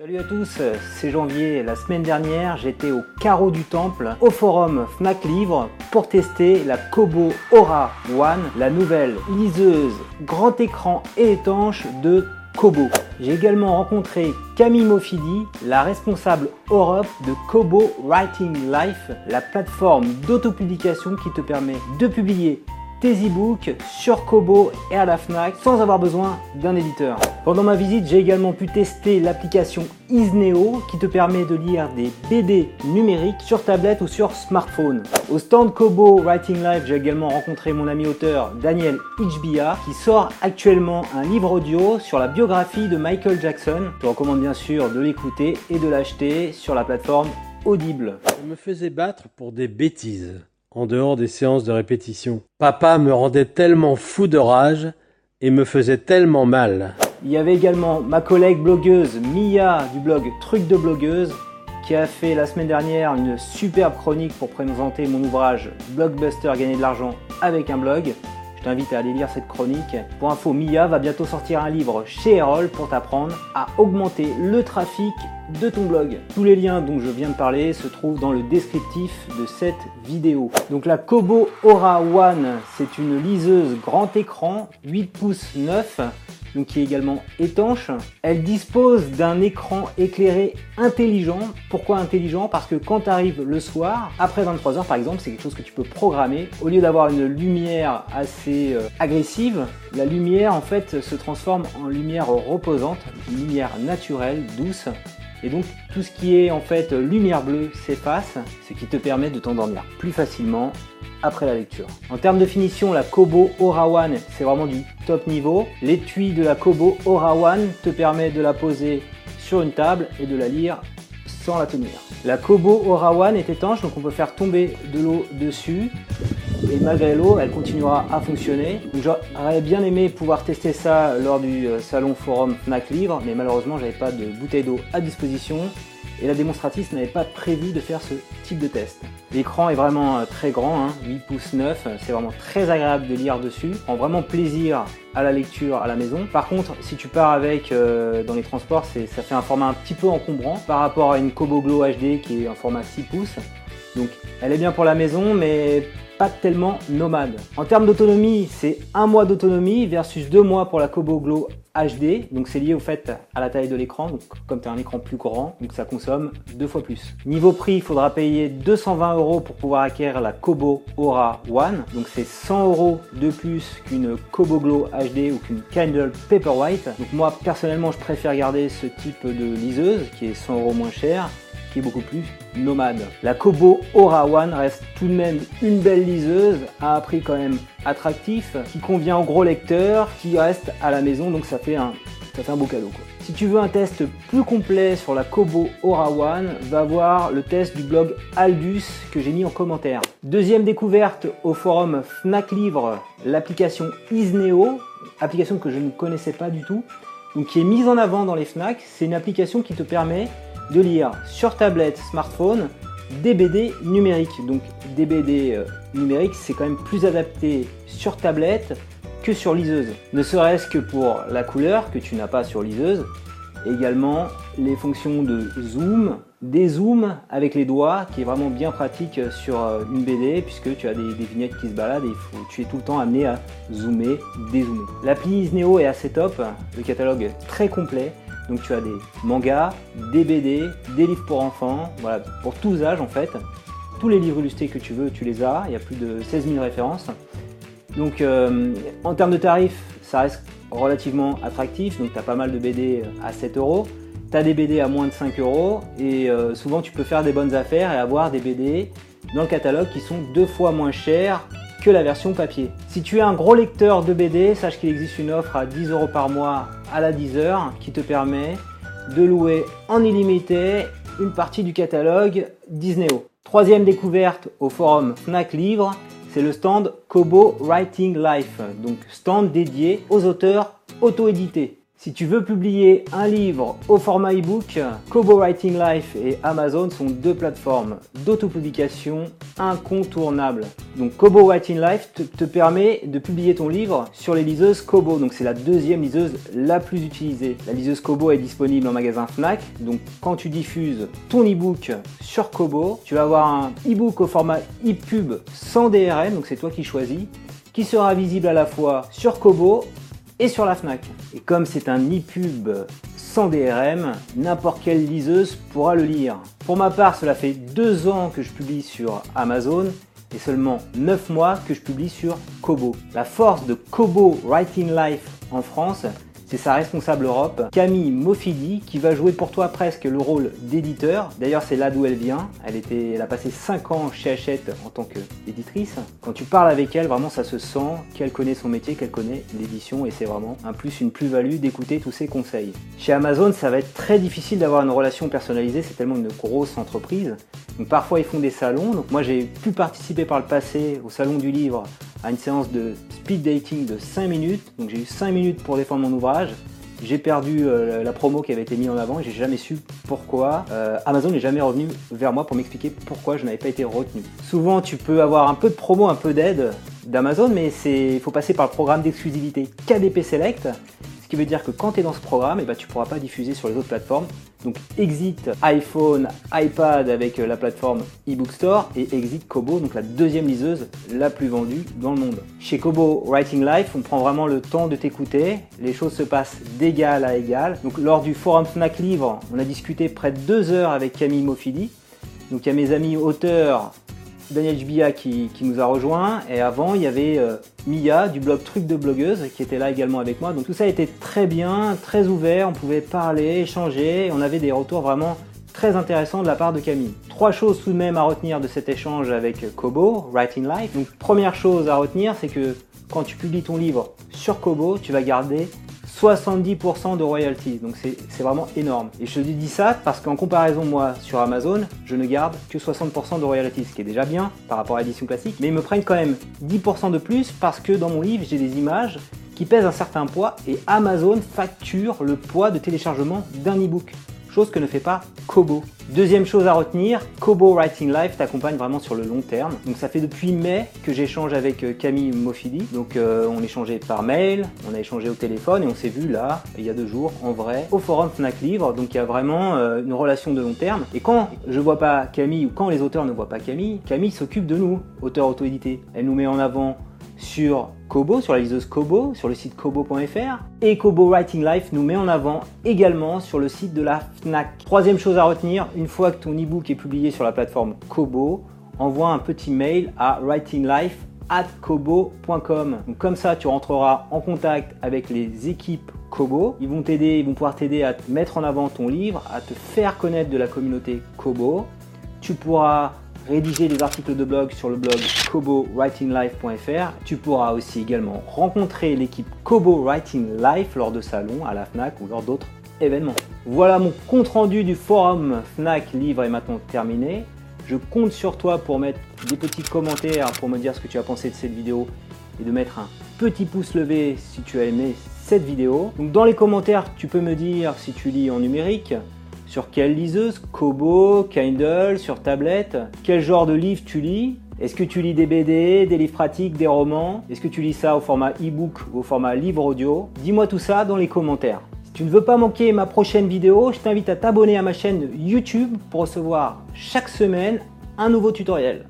Salut à tous, c'est Janvier. La semaine dernière, j'étais au carreau du temple, au forum Fnac Livre, pour tester la Kobo Aura One, la nouvelle liseuse grand écran et étanche de Kobo. J'ai également rencontré Camille Mofidi, la responsable Europe de Kobo Writing Life, la plateforme d'autopublication qui te permet de publier tes e-books sur Kobo et à la FNAC sans avoir besoin d'un éditeur. Pendant ma visite, j'ai également pu tester l'application Isneo qui te permet de lire des BD numériques sur tablette ou sur smartphone. Au stand Kobo Writing Live, j'ai également rencontré mon ami auteur Daniel Ichbia qui sort actuellement un livre audio sur la biographie de Michael Jackson. Je te recommande bien sûr de l'écouter et de l'acheter sur la plateforme Audible. Je me faisais battre pour des bêtises en dehors des séances de répétition. Papa me rendait tellement fou de rage et me faisait tellement mal. Il y avait également ma collègue blogueuse Mia du blog Truc de blogueuse qui a fait la semaine dernière une superbe chronique pour présenter mon ouvrage Blockbuster gagner de l'argent avec un blog. Je t'invite à aller lire cette chronique. Pour info, Mia va bientôt sortir un livre chez Erol pour t'apprendre à augmenter le trafic de ton blog. Tous les liens dont je viens de parler se trouvent dans le descriptif de cette vidéo. Donc la Kobo Aura One, c'est une liseuse grand écran 8 pouces 9 donc qui est également étanche. Elle dispose d'un écran éclairé intelligent. Pourquoi intelligent? Parce que quand tu arrives le soir, après 23h par exemple, c'est quelque chose que tu peux programmer. Au lieu d'avoir une lumière assez euh, agressive, la lumière en fait se transforme en lumière reposante, une lumière naturelle, douce. Et donc tout ce qui est en fait lumière bleue s'efface, ce qui te permet de t'endormir plus facilement après la lecture. En termes de finition, la Kobo One, c'est vraiment du top niveau. L'étui de la Kobo One te permet de la poser sur une table et de la lire sans la tenir. La Kobo One est étanche, donc on peut faire tomber de l'eau dessus. Et malgré l'eau, elle continuera à fonctionner. J'aurais bien aimé pouvoir tester ça lors du euh, salon forum Fnac Livre, mais malheureusement, j'avais pas de bouteille d'eau à disposition et la démonstratrice n'avait pas prévu de faire ce type de test. L'écran est vraiment euh, très grand, 8 hein, pouces 9, c'est vraiment très agréable de lire dessus, prend vraiment plaisir à la lecture à la maison. Par contre, si tu pars avec euh, dans les transports, ça fait un format un petit peu encombrant par rapport à une Kobo Glow HD qui est un format 6 pouces. Donc elle est bien pour la maison, mais pas tellement nomade. En termes d'autonomie, c'est un mois d'autonomie versus deux mois pour la Kobo Glow HD. Donc c'est lié au fait à la taille de l'écran. Donc comme tu as un écran plus grand, donc ça consomme deux fois plus. Niveau prix, il faudra payer 220 euros pour pouvoir acquérir la Kobo Aura One. Donc c'est 100 euros de plus qu'une Kobo Glow HD ou qu'une Kindle Paperwhite. Donc moi personnellement, je préfère garder ce type de liseuse qui est 100 euros moins cher qui est beaucoup plus nomade. La Kobo Aura One reste tout de même une belle liseuse à un prix quand même attractif, qui convient aux gros lecteurs, qui reste à la maison, donc ça fait un, fait un beau cadeau. Si tu veux un test plus complet sur la Kobo Aura One, va voir le test du blog Aldus que j'ai mis en commentaire. Deuxième découverte au forum Fnac Livre, l'application Isneo, application que je ne connaissais pas du tout, donc qui est mise en avant dans les Fnac. C'est une application qui te permet de lire sur tablette, smartphone, des BD numériques. Donc des BD euh, numériques, c'est quand même plus adapté sur tablette que sur liseuse. Ne serait-ce que pour la couleur que tu n'as pas sur liseuse. Également les fonctions de zoom, dézoom avec les doigts, qui est vraiment bien pratique sur euh, une BD puisque tu as des, vignettes qui se baladent et tu es tout le temps amené à zoomer, dézoomer. L'appli Isneo est assez top, le catalogue très complet. Donc tu as des mangas, des BD, des livres pour enfants, voilà, pour tous âges en fait. Tous les livres illustrés que tu veux, tu les as. Il y a plus de 16 000 références. Donc euh, en termes de tarifs, ça reste relativement attractif. Donc tu as pas mal de BD à 7 euros. Tu as des BD à moins de 5 euros. Et euh, souvent tu peux faire des bonnes affaires et avoir des BD dans le catalogue qui sont deux fois moins chers que la version papier. Si tu es un gros lecteur de BD, sache qu'il existe une offre à 10 euros par mois à la 10 heures qui te permet de louer en illimité une partie du catalogue Disneyo. Troisième découverte au forum Fnac Livre, c'est le stand Kobo Writing Life, donc stand dédié aux auteurs auto-édités. Si tu veux publier un livre au format ebook, Kobo Writing Life et Amazon sont deux plateformes d'autopublication incontournables. Donc Kobo Writing Life te, permet de publier ton livre sur les liseuses Kobo. Donc c'est la deuxième liseuse la plus utilisée. La liseuse Kobo est disponible en magasin Fnac. Donc quand tu diffuses ton ebook sur Kobo, tu vas avoir un ebook au format EPUB sans DRM, donc c'est toi qui choisis, qui sera visible à la fois sur Kobo et sur la FNAC. Et comme c'est un e-pub sans DRM, n'importe quelle liseuse pourra le lire. Pour ma part, cela fait deux ans que je publie sur Amazon et seulement 9 mois que je publie sur Kobo. La force de Kobo Writing Life en France, c'est sa responsable Europe, Camille Mofidi, qui va jouer pour toi presque le rôle d'éditeur. D'ailleurs, c'est là d'où elle vient. Elle, elle a passé 5 ans chez Hachette en tant qu'éditrice. Quand tu parles avec elle, vraiment, ça se sent qu'elle connaît son métier, qu'elle connaît l'édition, et c'est vraiment un plus, une plus-value d'écouter tous ses conseils. Chez Amazon, ça va être très difficile d'avoir une relation personnalisée, c'est tellement une grosse entreprise. Donc parfois, ils font des salons. Donc moi, j'ai pu participer par le passé au salon du livre à une séance de speed dating de 5 minutes. Donc j'ai eu 5 minutes pour défendre mon ouvrage. J'ai perdu euh, la promo qui avait été mise en avant et j'ai jamais su pourquoi. Euh, Amazon n'est jamais revenu vers moi pour m'expliquer pourquoi je n'avais pas été retenu. Souvent, tu peux avoir un peu de promo, un peu d'aide d'Amazon, mais il faut passer par le programme d'exclusivité KDP Select qui veut dire que quand tu es dans ce programme, eh ben, tu ne pourras pas diffuser sur les autres plateformes. Donc exit iPhone, iPad avec euh, la plateforme eBook Store et exit Kobo, donc la deuxième liseuse la plus vendue dans le monde. Chez Kobo Writing Life, on prend vraiment le temps de t'écouter, les choses se passent d'égal à égal. Donc lors du forum Fnac Livre, on a discuté près de deux heures avec Camille Mofidi. Donc il y a mes amis auteurs Daniel Jbia qui, nous a rejoint et avant il y avait euh, Mia du blog Truc de blogueuse qui était là également avec moi. Donc tout ça était très bien, très ouvert, on pouvait parler, échanger, on avait des retours vraiment très intéressants de la part de Camille. Trois choses tout de même à retenir de cet échange avec Kobo, Writing Life. Donc première chose à retenir, c'est que quand tu publies ton livre sur Kobo, tu vas garder 70% de royalties. Donc c'est vraiment énorme. Et je te dis ça parce qu'en comparaison, moi, sur Amazon, je ne garde que 60% de royalties, ce qui est déjà bien par rapport à l'édition classique. Mais ils me prennent quand même 10% de plus parce que dans mon livre, j'ai des images qui pèsent un certain poids et Amazon facture le poids de téléchargement d'un e-book chose que ne fait pas Kobo. Deuxième chose à retenir, Kobo Writing Life t'accompagne vraiment sur le long terme. Donc ça fait depuis mai que j'échange avec euh, Camille Mofidi. Donc euh, on échangeait par mail, on a échangé au téléphone et on s'est vu là, il y a deux jours, en vrai, au forum Fnac Livre. Donc il y a vraiment euh, une relation de long terme. Et quand je vois pas Camille ou quand les auteurs ne voient pas Camille, Camille s'occupe de nous, auteurs auto-édités. Elle nous met en avant sur Kobo, sur la liseuse Kobo, sur le site kobo.fr. Et Kobo Writing Life nous met en avant également sur le site de la FNAC. Troisième chose à retenir, une fois que ton e-book est publié sur la plateforme Kobo, envoie un petit mail à writinglife at kobo.com. Comme ça, tu rentreras en contact avec les équipes Kobo. Ils vont t'aider, ils vont pouvoir t'aider à mettre en avant ton livre, à te faire connaître de la communauté Kobo. Tu pourras rédiger des articles de blog sur le blog kobowritinglife.fr. Tu pourras aussi également rencontrer l'équipe Kobo Writing Life lors de salons à la FNAC ou lors d'autres événements. Voilà mon compte rendu du forum FNAC Livre est maintenant terminé. Je compte sur toi pour mettre des petits commentaires pour me dire ce que tu as pensé de cette vidéo et de mettre un petit pouce levé si tu as aimé cette vidéo. Donc dans les commentaires, tu peux me dire si tu lis en numérique, sur quelle liseuse? Kobo, Kindle, sur tablette? Quel genre de livre tu lis? Est-ce que tu lis des BD, des livres pratiques, des romans? Est-ce que tu lis ça au format e-book ou au format livre audio? Dis-moi tout ça dans les commentaires. Si tu ne veux pas manquer ma prochaine vidéo, je t'invite à t'abonner à ma chaîne YouTube pour recevoir chaque semaine un nouveau tutoriel.